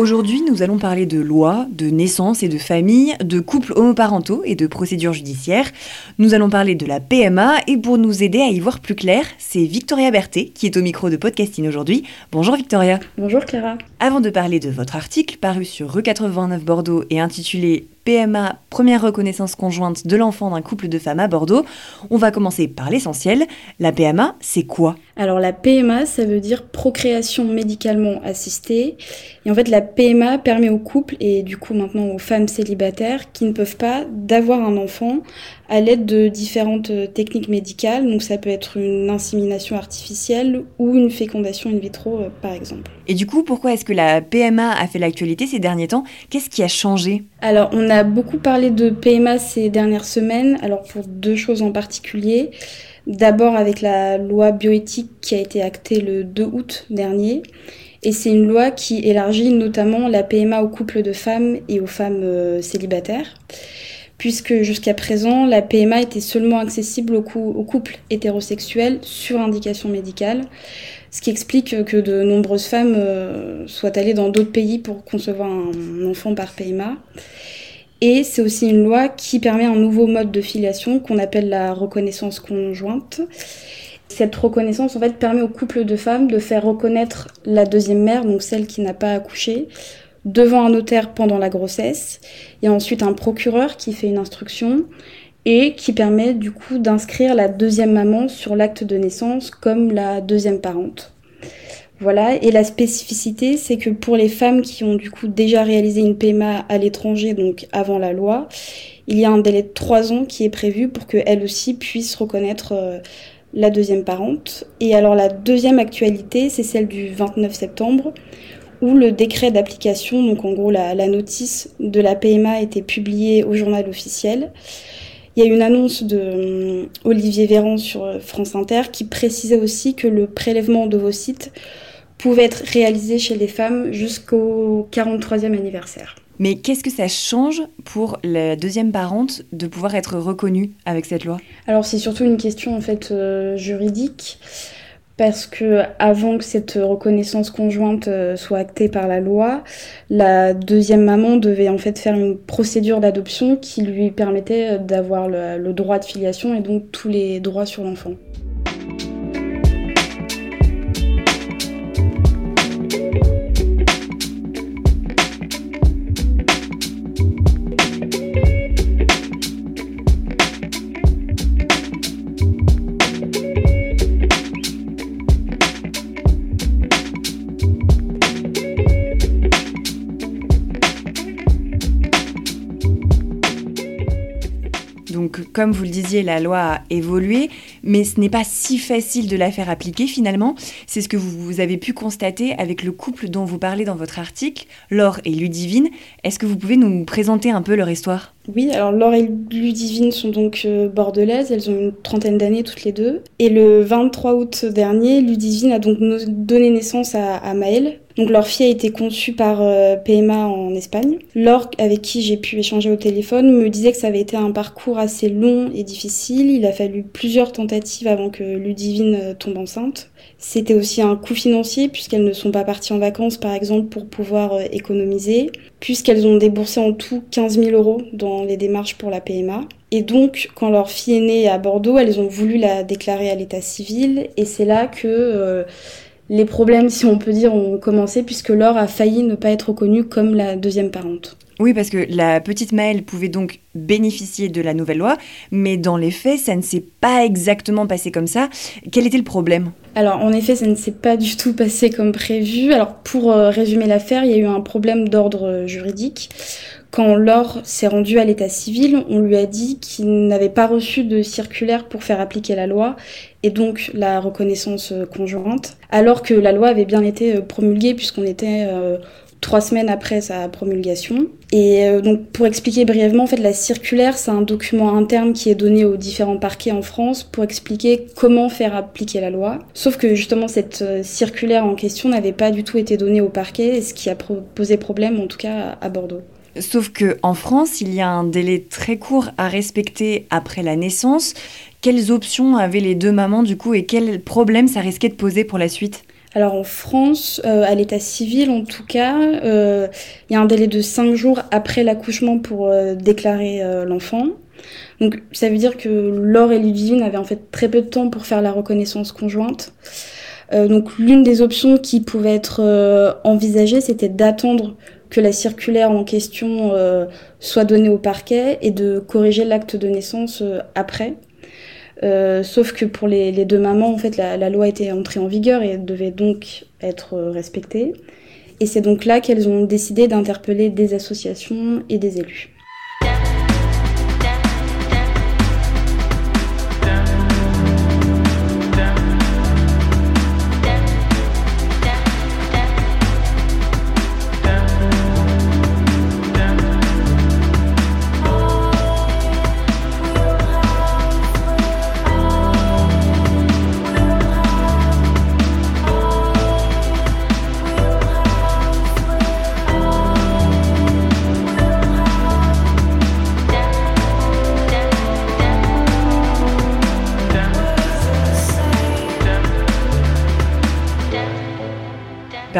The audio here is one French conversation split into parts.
Aujourd'hui, nous allons parler de loi, de naissance et de famille, de couples homoparentaux et de procédures judiciaires. Nous allons parler de la PMA et pour nous aider à y voir plus clair, c'est Victoria Berthet qui est au micro de Podcasting aujourd'hui. Bonjour Victoria. Bonjour Clara. Avant de parler de votre article paru sur Rue 89 Bordeaux et intitulé PMA, première reconnaissance conjointe de l'enfant d'un couple de femmes à Bordeaux. On va commencer par l'essentiel. La PMA, c'est quoi? Alors la PMA, ça veut dire procréation médicalement assistée. Et en fait, la PMA permet aux couples et du coup maintenant aux femmes célibataires qui ne peuvent pas d'avoir un enfant à l'aide de différentes techniques médicales. Donc ça peut être une insémination artificielle ou une fécondation in vitro euh, par exemple. Et du coup, pourquoi est-ce que la PMA a fait l'actualité ces derniers temps? Qu'est-ce qui a changé? Alors on a beaucoup parlé de PMA ces dernières semaines, alors pour deux choses en particulier. D'abord avec la loi bioéthique qui a été actée le 2 août dernier. Et c'est une loi qui élargit notamment la PMA aux couples de femmes et aux femmes euh, célibataires puisque jusqu'à présent, la PMA était seulement accessible aux, couples hétérosexuels sur indication médicale, ce qui explique que de nombreuses femmes euh, soient allées dans d'autres pays pour concevoir un enfant par PMA. Et c'est aussi une loi qui permet un nouveau mode de filiation qu'on appelle la reconnaissance conjointe. Cette reconnaissance en fait permet aux couples de femmes de faire reconnaître la deuxième mère, donc celle qui n'a pas accouché, devant un notaire pendant la grossesse. Il y a ensuite un procureur qui fait une instruction et qui permet du coup d'inscrire la deuxième maman sur l'acte de naissance comme la deuxième parente. Voilà, et la spécificité, c'est que pour les femmes qui ont du coup déjà réalisé une PMA à l'étranger, donc avant la loi, il y a un délai de trois ans qui est prévu pour qu'elles aussi puissent reconnaître euh, la deuxième parente. Et alors la deuxième actualité, c'est celle du 29 septembre, où le décret d'application, donc en gros la, notice de la PMA a été publiée au journal officiel. Il y a une annonce de euh, Olivier Véran sur euh, France Inter qui précisait aussi que le prélèvement sites pouvait être réalisé chez les femmes jusqu'au 43e anniversaire. Mais qu'est-ce que ça change pour la deuxième parente de pouvoir être reconnue avec cette loi? Alors c'est surtout une question en fait euh, juridique parce que avant que cette reconnaissance conjointe euh, soit actée par la loi, la deuxième maman devait en fait faire une procédure d'adoption qui lui permettait d'avoir le droit de filiation et donc tous les droits sur l'enfant. Comme vous le disiez, la loi a évolué, mais ce n'est pas si facile de la faire appliquer finalement. C'est ce que vous, avez pu constater avec le couple dont vous parlez dans votre article, Laure et Ludivine. Est-ce que vous pouvez nous présenter un peu leur histoire? Oui, alors Laure et Ludivine sont donc euh, bordelaises, elles ont une trentaine d'années toutes les deux. Et le 23 août dernier, Ludivine a donc donné naissance à, Maëlle. Donc leur fille a été conçue par euh, PMA en Espagne. Laure, avec qui j'ai pu échanger au téléphone, me disait que ça avait été un parcours assez long et difficile. Il a fallu plusieurs tentatives avant que Ludivine euh, tombe enceinte. C'était aussi un coût financier puisqu'elles ne sont pas parties en vacances par exemple pour pouvoir économiser, puisqu'elles ont déboursé en tout 15 000 euros dans les démarches pour la PMA. Et donc, quand leur fille est née à Bordeaux, elles ont voulu la déclarer à l'état civil, et c'est là que euh, les problèmes, si on peut dire, ont commencé puisque Laure a failli ne pas être reconnue comme la deuxième parente. Oui, parce que la petite Maëlle pouvait donc bénéficier de la nouvelle loi, mais dans les faits, ça ne s'est pas exactement passé comme ça. Quel était le problème? Alors, en effet, ça ne s'est pas du tout passé comme prévu. Alors, pour euh, résumer l'affaire, il y a eu un problème d'ordre euh, juridique. Quand Laure s'est rendu à l'état civil, on lui a dit qu'il n'avait pas reçu de circulaire pour faire appliquer la loi et donc la reconnaissance euh, conjointe, alors que la loi avait bien été promulguée puisqu'on était trois semaines après sa promulgation. Et euh, donc pour expliquer brièvement, en fait, la circulaire, c'est un document interne qui est donné aux différents parquets en France pour expliquer comment faire appliquer la loi. Sauf que justement, cette euh, circulaire en question n'avait pas du tout été donnée au parquet, ce qui a posé problème, en tout cas à Bordeaux. Sauf que en France, il y a un délai très court à respecter après la naissance. Quelles options avaient les deux mamans du coup et quels problèmes ça risquait de poser pour la suite? Alors en France, euh, à l'état civil en tout cas, euh, il y a un délai de 5 jours après l'accouchement pour euh, déclarer l'enfant. Donc ça veut dire que Laure et Ludivine avaient en fait très peu de temps pour faire la reconnaissance conjointe. donc l'une des options qui pouvait être envisagée, c'était d'attendre que la circulaire en question soit donnée au parquet et de corriger l'acte de naissance après. Euh, sauf que pour les, deux mamans, en fait, la, loi était entrée en vigueur et devait donc être respectée. Et c'est donc là qu'elles ont décidé d'interpeller des associations et des élus.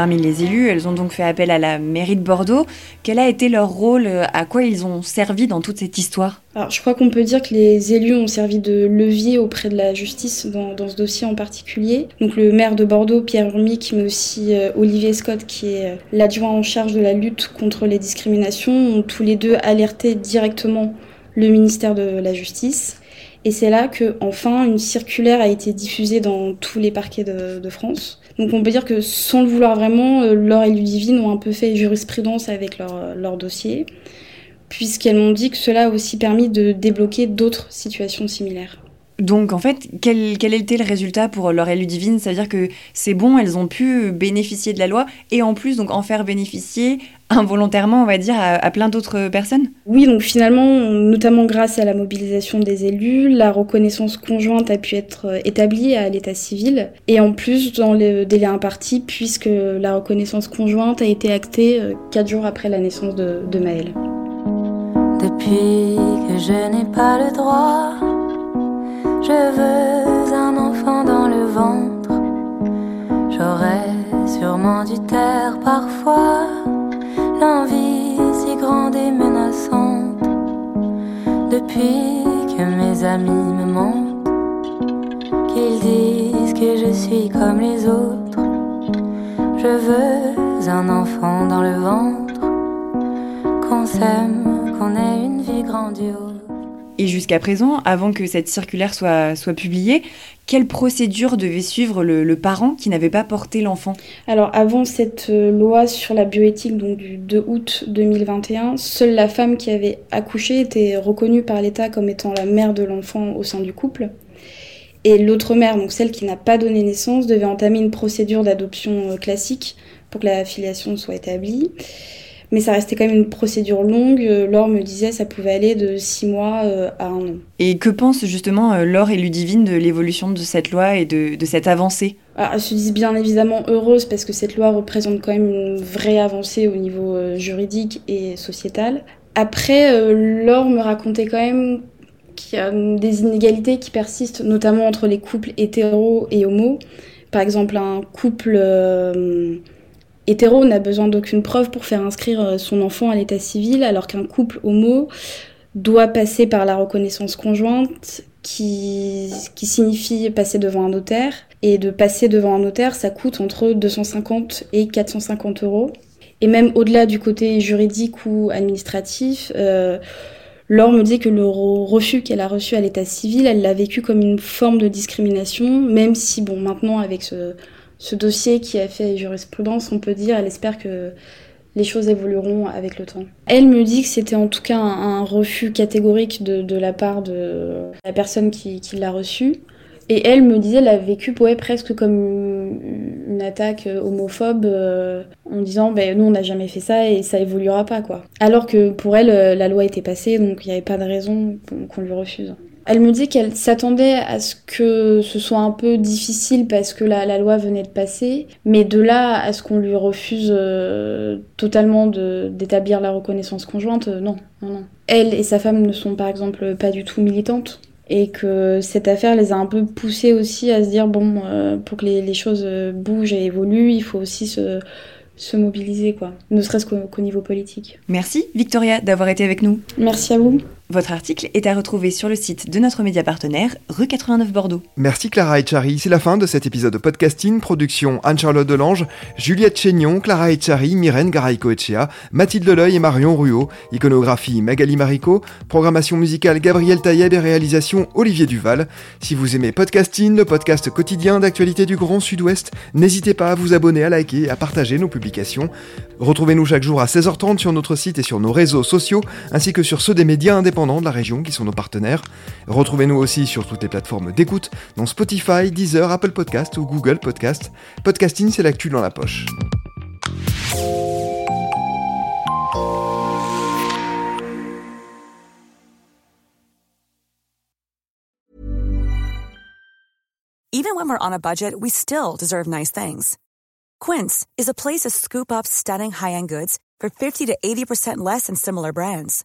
Parmi les élus, elles ont donc fait appel à la mairie de Bordeaux. Quel a été leur rôle À quoi ils ont servi dans toute cette histoire? Alors, je crois qu'on peut dire que les élus ont servi de levier auprès de la justice dans, ce dossier en particulier. Donc, le maire de Bordeaux, Pierre Urmic, mais aussi euh, Olivier Scott, qui est euh, l'adjoint en charge de la lutte contre les discriminations, ont tous les deux alerté directement le ministère de la Justice. Et c'est là que, enfin, une circulaire a été diffusée dans tous les parquets de France. Donc on peut dire que sans le vouloir vraiment, euh, Laure et Ludivine ont un peu fait jurisprudence avec leur, leur dossier, puisqu'elles m'ont dit que cela a aussi permis de débloquer d'autres situations similaires. Donc en fait, quel, quel était le résultat pour Laure et Ludivine? C'est-à-dire que c'est bon, elles ont pu bénéficier de la loi et en plus donc en faire bénéficier involontairement, on va dire, à, plein d'autres personnes? Oui, donc finalement, notamment grâce à la mobilisation des élus, la reconnaissance conjointe a pu être euh, établie à l'état civil et en plus dans le délai imparti puisque la reconnaissance conjointe a été actée euh, quatre jours après la naissance de, de Maëlle. Depuis que je n'ai pas le droit je veux un enfant dans le ventre. J'aurais sûrement dû taire parfois l'envie si grande et menaçante. Depuis que mes amis me mentent, qu'ils disent que je suis comme les autres. Je veux un enfant dans le ventre, qu'on s'aime, qu'on ait une vie grandiose. Et jusqu'à présent, avant que cette circulaire soit, soit publiée, quelle procédure devait suivre le, parent qui n'avait pas porté l'enfant? Alors avant cette euh, loi sur la bioéthique donc du 2 août 2021, seule la femme qui avait accouché était reconnue par l'État comme étant la mère de l'enfant au sein du couple. Et l'autre mère, donc celle qui n'a pas donné naissance, devait entamer une procédure d'adoption euh, classique pour que la filiation soit établie mais ça restait quand même une procédure longue. Euh, Laure me disait ça pouvait aller de six mois euh, à un an. Et que pensent justement euh, Laure et Ludivine de l'évolution de cette loi et de, cette avancée? Ah, Elles se disent bien évidemment heureuses parce que cette loi représente quand même une vraie avancée au niveau juridique et sociétal. Après, Laure me racontait quand même qu'il y a des inégalités qui persistent, notamment entre les couples hétéros et homo. Par exemple, un couple hétéro n'a besoin d'aucune preuve pour faire inscrire euh, son enfant à l'état civil, alors qu'un couple homo doit passer par la reconnaissance conjointe qui, signifie passer devant un notaire. Et de passer devant un notaire, ça coûte entre 250 et 450 euros. Et même au-delà du côté juridique ou administratif, euh, Laure me dit que le refus qu'elle a reçu à l'état civil, elle l'a vécu comme une forme de discrimination, même si, bon, maintenant, avec ce, ce dossier qui a fait jurisprudence, on peut dire, elle espère que les choses évolueront avec le temps. Elle me dit que c'était en tout cas un, refus catégorique de, la part de la personne qui, l'a reçu. Et elle me disait, elle a vécu presque comme une attaque homophobe euh, en disant, ben, nous on n'a jamais fait ça et ça évoluera pas quoi. Alors que pour elle, la loi était passée, donc il n'y avait pas de raison qu'on lui refuse. Elle me dit qu'elle s'attendait à ce que ce soit un peu difficile parce que la, loi venait de passer, mais de là à ce qu'on lui refuse euh, totalement d'établir la reconnaissance conjointe, euh, non, non, non. Elle et sa femme ne sont par exemple pas du tout militantes et que cette affaire les a un peu poussées aussi à se dire bon, euh, pour que les, choses bougent et évoluent, il faut aussi se se mobiliser, quoi. Ne serait-ce qu'au niveau politique. Merci, Victoria, d'avoir été avec nous. Merci à vous. Votre article est à retrouver sur le site de notre média partenaire, rue 89 Bordeaux. Merci Clara Echari. C'est la fin de cet épisode de podcasting. Production Anne-Charlotte Delange, Juliette Chénion, Clara Echari, Myrène Garaïco-Echea, Mathilde Leleuil et Marion Ruot. Iconographie Magali Marico. Programmation musicale Gabriel Taïeb et réalisation Olivier Duval. Si vous aimez podcasting, le podcast quotidien d'actualité du Grand Sud-Ouest, n'hésitez pas à vous abonner, à liker et à partager nos publications. Retrouvez-nous chaque jour à 16h30 sur notre site et sur nos réseaux sociaux, ainsi que sur ceux des médias de la région qui sont nos partenaires. Retrouvez-nous aussi sur toutes les plateformes d'écoute, dont Spotify, Deezer, Apple Podcast ou Google Podcast. Podcasting, c'est l'actu dans la poche. Even when we're on a budget, we still deserve nice things. Quince is a place to scoop up stunning high-end goods for 50 to 80% less than similar brands.